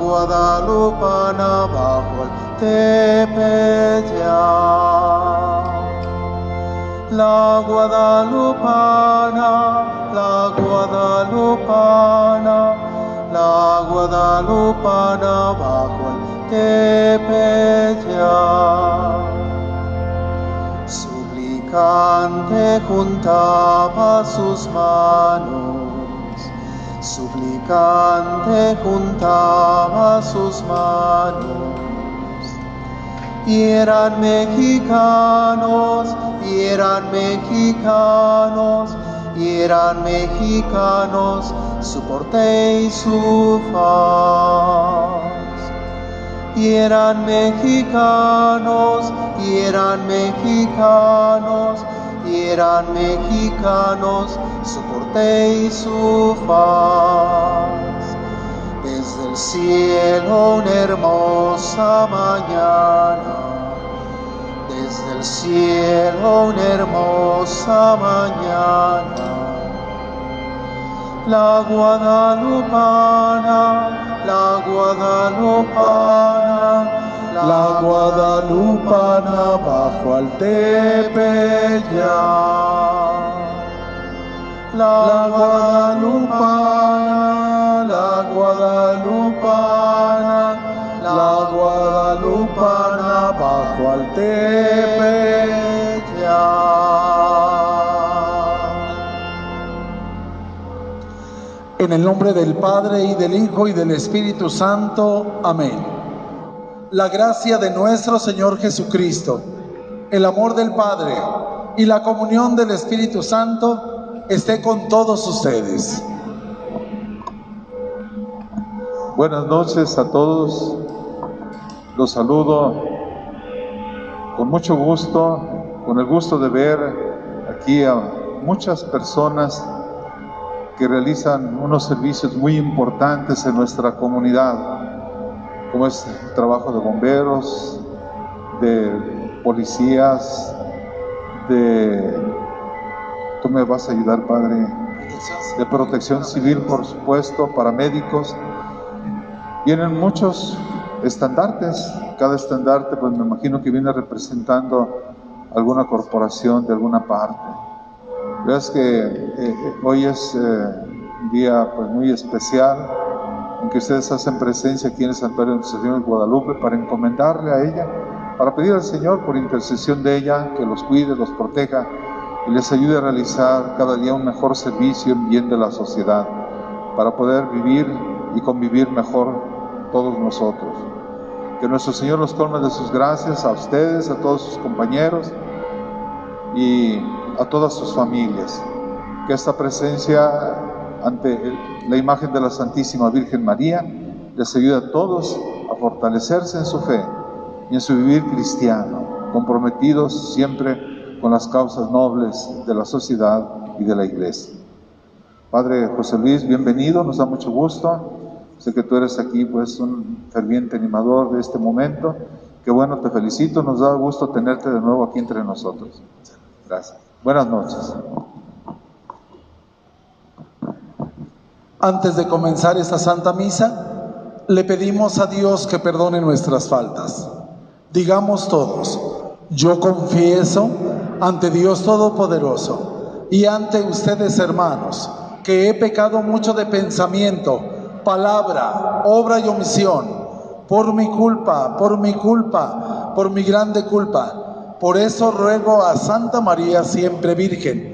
guadalupana bajo el tepeyac. la guadalupana, la guadalupana, la guadalupana bajo el tepeyac. Suplicante juntaba sus manos, suplicante juntaba sus manos y eran mexicanos, y eran mexicanos, y eran mexicanos su porte y su faz. Y eran mexicanos, y eran mexicanos, y eran mexicanos su porte y su faz desde el cielo una hermosa mañana, desde el cielo una hermosa mañana. La guadalupana, la guadalupana, la guadalupana bajo al tepeyac. La guadalupana, la guadalupana, la guadalupana bajo al tepeyac. En el nombre del Padre y del Hijo y del Espíritu Santo. Amén. La gracia de nuestro Señor Jesucristo, el amor del Padre y la comunión del Espíritu Santo esté con todos ustedes. Buenas noches a todos. Los saludo con mucho gusto, con el gusto de ver aquí a muchas personas que realizan unos servicios muy importantes en nuestra comunidad, como es el trabajo de bomberos, de policías, de... Tú me vas a ayudar, Padre, de protección civil, por supuesto, paramédicos. Vienen muchos estandartes, cada estandarte pues me imagino que viene representando alguna corporación de alguna parte. Veas que eh, eh, hoy es eh, un día pues muy especial en que ustedes hacen presencia aquí en el Santuario de Nuestra Señora de Guadalupe para encomendarle a ella, para pedir al Señor por intercesión de ella que los cuide, los proteja y les ayude a realizar cada día un mejor servicio en bien de la sociedad, para poder vivir y convivir mejor todos nosotros. Que nuestro Señor los colme de sus gracias a ustedes, a todos sus compañeros y a todas sus familias. Que esta presencia ante la imagen de la Santísima Virgen María les ayude a todos a fortalecerse en su fe y en su vivir cristiano, comprometidos siempre con las causas nobles de la sociedad y de la iglesia. Padre José Luis, bienvenido, nos da mucho gusto. Sé que tú eres aquí pues un ferviente animador de este momento. Qué bueno, te felicito, nos da gusto tenerte de nuevo aquí entre nosotros. Gracias. Buenas noches. Antes de comenzar esta Santa Misa, le pedimos a Dios que perdone nuestras faltas. Digamos todos, yo confieso ante Dios Todopoderoso y ante ustedes hermanos, que he pecado mucho de pensamiento, palabra, obra y omisión, por mi culpa, por mi culpa, por mi grande culpa. Por eso ruego a Santa María siempre Virgen,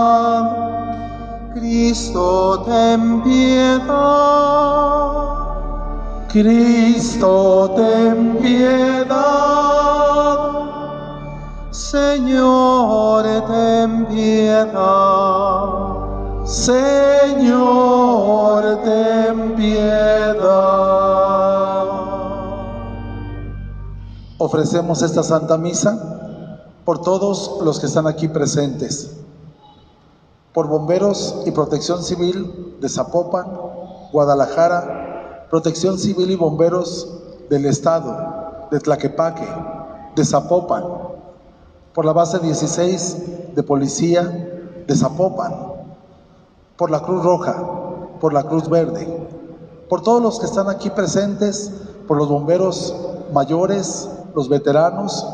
Cristo, ten piedad. Cristo, ten piedad. Señor, ten piedad. Señor, ten piedad. Ofrecemos esta Santa Misa por todos los que están aquí presentes. Por bomberos y protección civil de Zapopan, Guadalajara, protección civil y bomberos del Estado, de Tlaquepaque, de Zapopan, por la base 16 de policía de Zapopan, por la Cruz Roja, por la Cruz Verde, por todos los que están aquí presentes, por los bomberos mayores, los veteranos,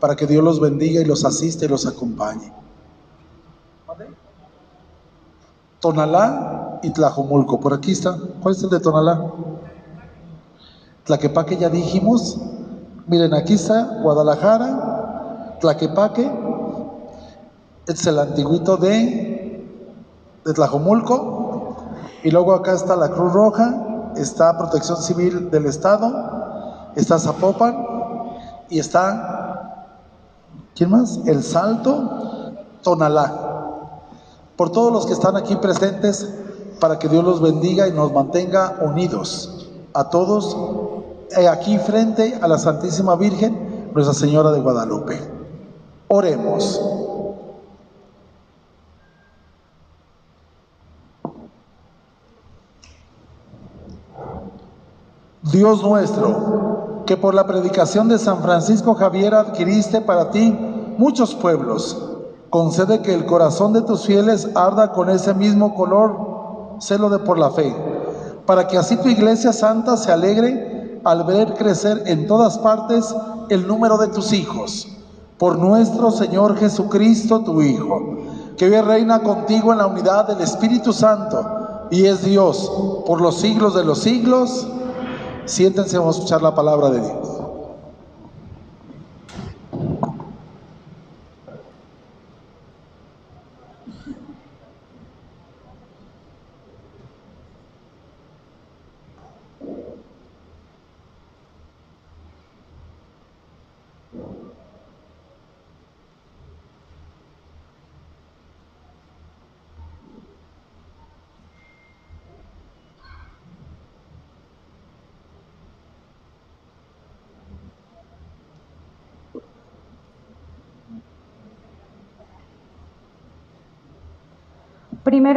para que Dios los bendiga y los asiste y los acompañe. Tonalá y Tlajomulco. Por aquí está. ¿Cuál es el de Tonalá? Tlaquepaque ya dijimos. Miren, aquí está Guadalajara, Tlaquepaque. Este es el antiguito de, de Tlajomulco. Y luego acá está la Cruz Roja, está Protección Civil del Estado, está Zapopan y está, ¿quién más? El Salto, Tonalá por todos los que están aquí presentes, para que Dios los bendiga y nos mantenga unidos a todos eh, aquí frente a la Santísima Virgen, Nuestra Señora de Guadalupe. Oremos. Dios nuestro, que por la predicación de San Francisco Javier adquiriste para ti muchos pueblos, Concede que el corazón de tus fieles arda con ese mismo color, celo de por la fe, para que así tu iglesia santa se alegre al ver crecer en todas partes el número de tus hijos. Por nuestro Señor Jesucristo, tu Hijo, que hoy reina contigo en la unidad del Espíritu Santo y es Dios por los siglos de los siglos. Siéntense, vamos a escuchar la palabra de Dios.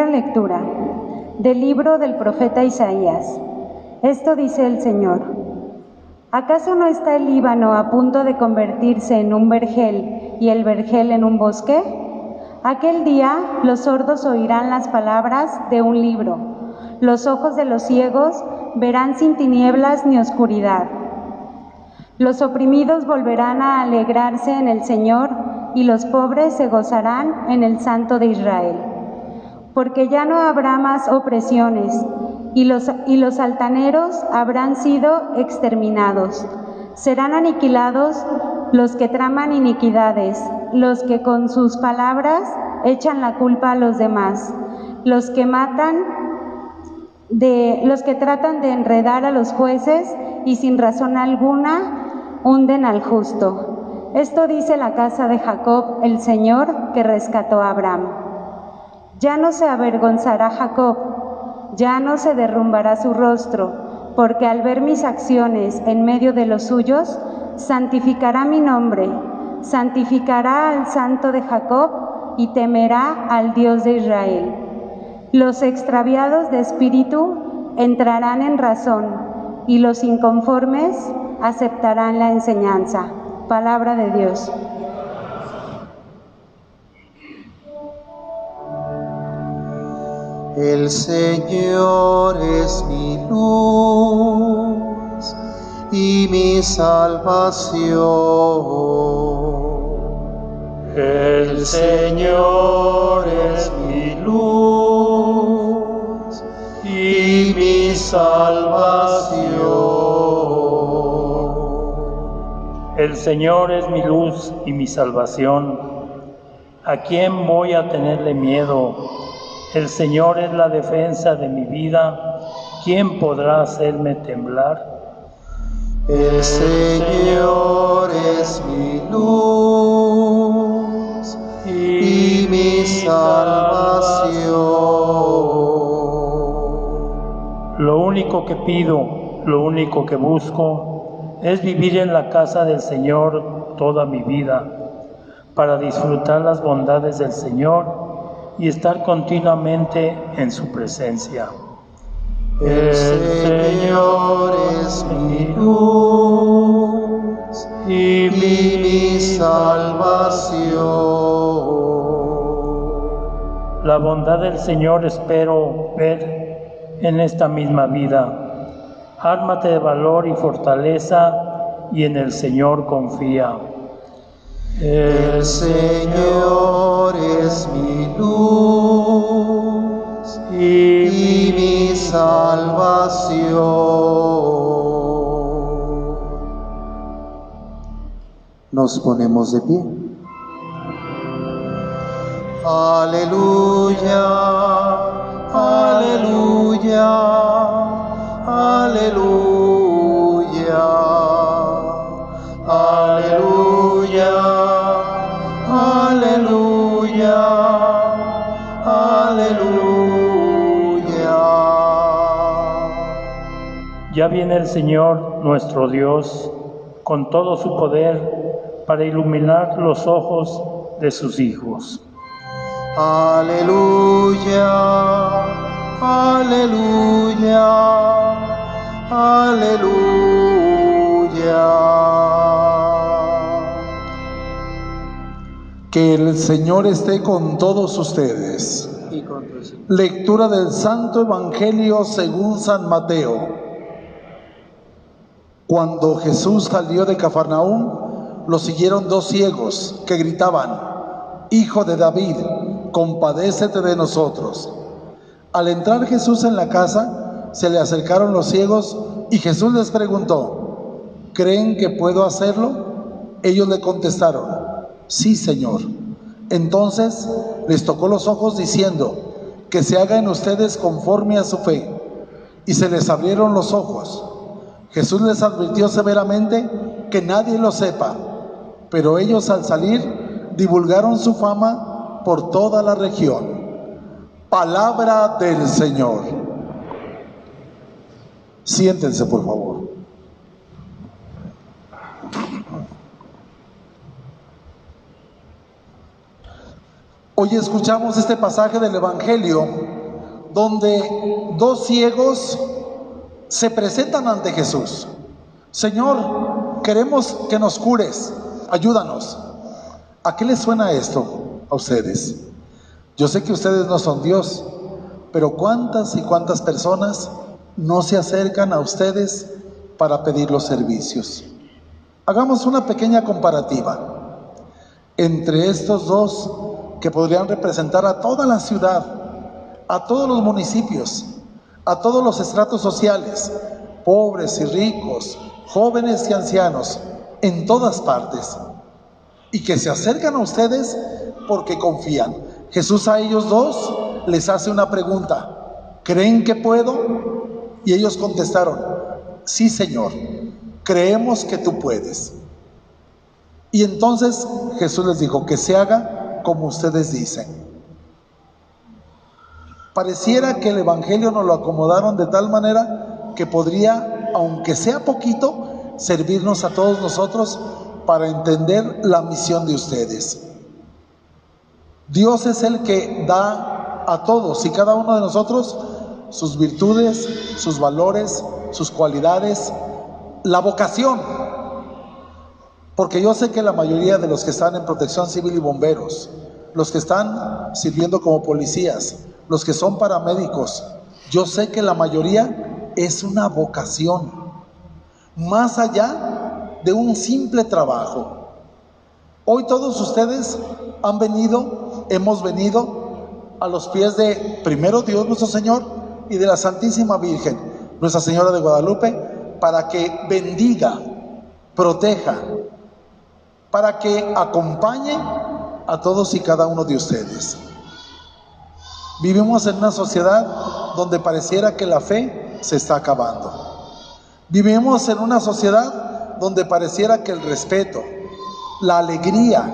Lectura del libro del profeta Isaías. Esto dice el Señor. ¿Acaso no está el Líbano a punto de convertirse en un vergel y el vergel en un bosque? Aquel día los sordos oirán las palabras de un libro, los ojos de los ciegos verán sin tinieblas ni oscuridad. Los oprimidos volverán a alegrarse en el Señor y los pobres se gozarán en el Santo de Israel porque ya no habrá más opresiones, y los, y los altaneros habrán sido exterminados. Serán aniquilados los que traman iniquidades, los que con sus palabras echan la culpa a los demás, los que matan de los que tratan de enredar a los jueces y sin razón alguna hunden al justo. Esto dice la casa de Jacob, el Señor que rescató a Abraham. Ya no se avergonzará Jacob, ya no se derrumbará su rostro, porque al ver mis acciones en medio de los suyos, santificará mi nombre, santificará al santo de Jacob y temerá al Dios de Israel. Los extraviados de espíritu entrarán en razón y los inconformes aceptarán la enseñanza. Palabra de Dios. El Señor es mi luz y mi salvación. El Señor es mi luz y mi salvación. El Señor es mi luz y mi salvación. ¿A quién voy a tenerle miedo? El Señor es la defensa de mi vida. ¿Quién podrá hacerme temblar? El Señor es mi luz y mi salvación. Lo único que pido, lo único que busco, es vivir en la casa del Señor toda mi vida, para disfrutar las bondades del Señor y estar continuamente en su presencia. El Señor es mi luz y mi salvación. La bondad del Señor espero ver en esta misma vida. Ármate de valor y fortaleza y en el Señor confía. El Señor es mi luz y mi salvación. Nos ponemos de pie. Aleluya, aleluya, aleluya, Ya viene el Señor nuestro Dios con todo su poder para iluminar los ojos de sus hijos. Aleluya, aleluya, aleluya. Que el Señor esté con todos ustedes. Y con tu Señor. Lectura del Santo Evangelio según San Mateo. Cuando Jesús salió de Cafarnaúm, lo siguieron dos ciegos que gritaban, Hijo de David, compadécete de nosotros. Al entrar Jesús en la casa, se le acercaron los ciegos y Jesús les preguntó, ¿creen que puedo hacerlo? Ellos le contestaron, sí, Señor. Entonces les tocó los ojos diciendo, que se haga en ustedes conforme a su fe. Y se les abrieron los ojos. Jesús les advirtió severamente que nadie lo sepa, pero ellos al salir divulgaron su fama por toda la región. Palabra del Señor. Siéntense, por favor. Hoy escuchamos este pasaje del Evangelio donde dos ciegos se presentan ante Jesús. Señor, queremos que nos cures, ayúdanos. ¿A qué les suena esto a ustedes? Yo sé que ustedes no son Dios, pero ¿cuántas y cuántas personas no se acercan a ustedes para pedir los servicios? Hagamos una pequeña comparativa entre estos dos que podrían representar a toda la ciudad, a todos los municipios, a todos los estratos sociales, pobres y ricos, jóvenes y ancianos, en todas partes, y que se acercan a ustedes porque confían. Jesús a ellos dos les hace una pregunta, ¿creen que puedo? Y ellos contestaron, sí Señor, creemos que tú puedes. Y entonces Jesús les dijo, que se haga como ustedes dicen. Pareciera que el Evangelio nos lo acomodaron de tal manera que podría, aunque sea poquito, servirnos a todos nosotros para entender la misión de ustedes. Dios es el que da a todos y cada uno de nosotros sus virtudes, sus valores, sus cualidades, la vocación. Porque yo sé que la mayoría de los que están en protección civil y bomberos, los que están sirviendo como policías, los que son paramédicos, yo sé que la mayoría es una vocación, más allá de un simple trabajo. Hoy todos ustedes han venido, hemos venido a los pies de primero Dios nuestro Señor y de la Santísima Virgen, Nuestra Señora de Guadalupe, para que bendiga, proteja, para que acompañe a todos y cada uno de ustedes. Vivimos en una sociedad donde pareciera que la fe se está acabando. Vivimos en una sociedad donde pareciera que el respeto, la alegría,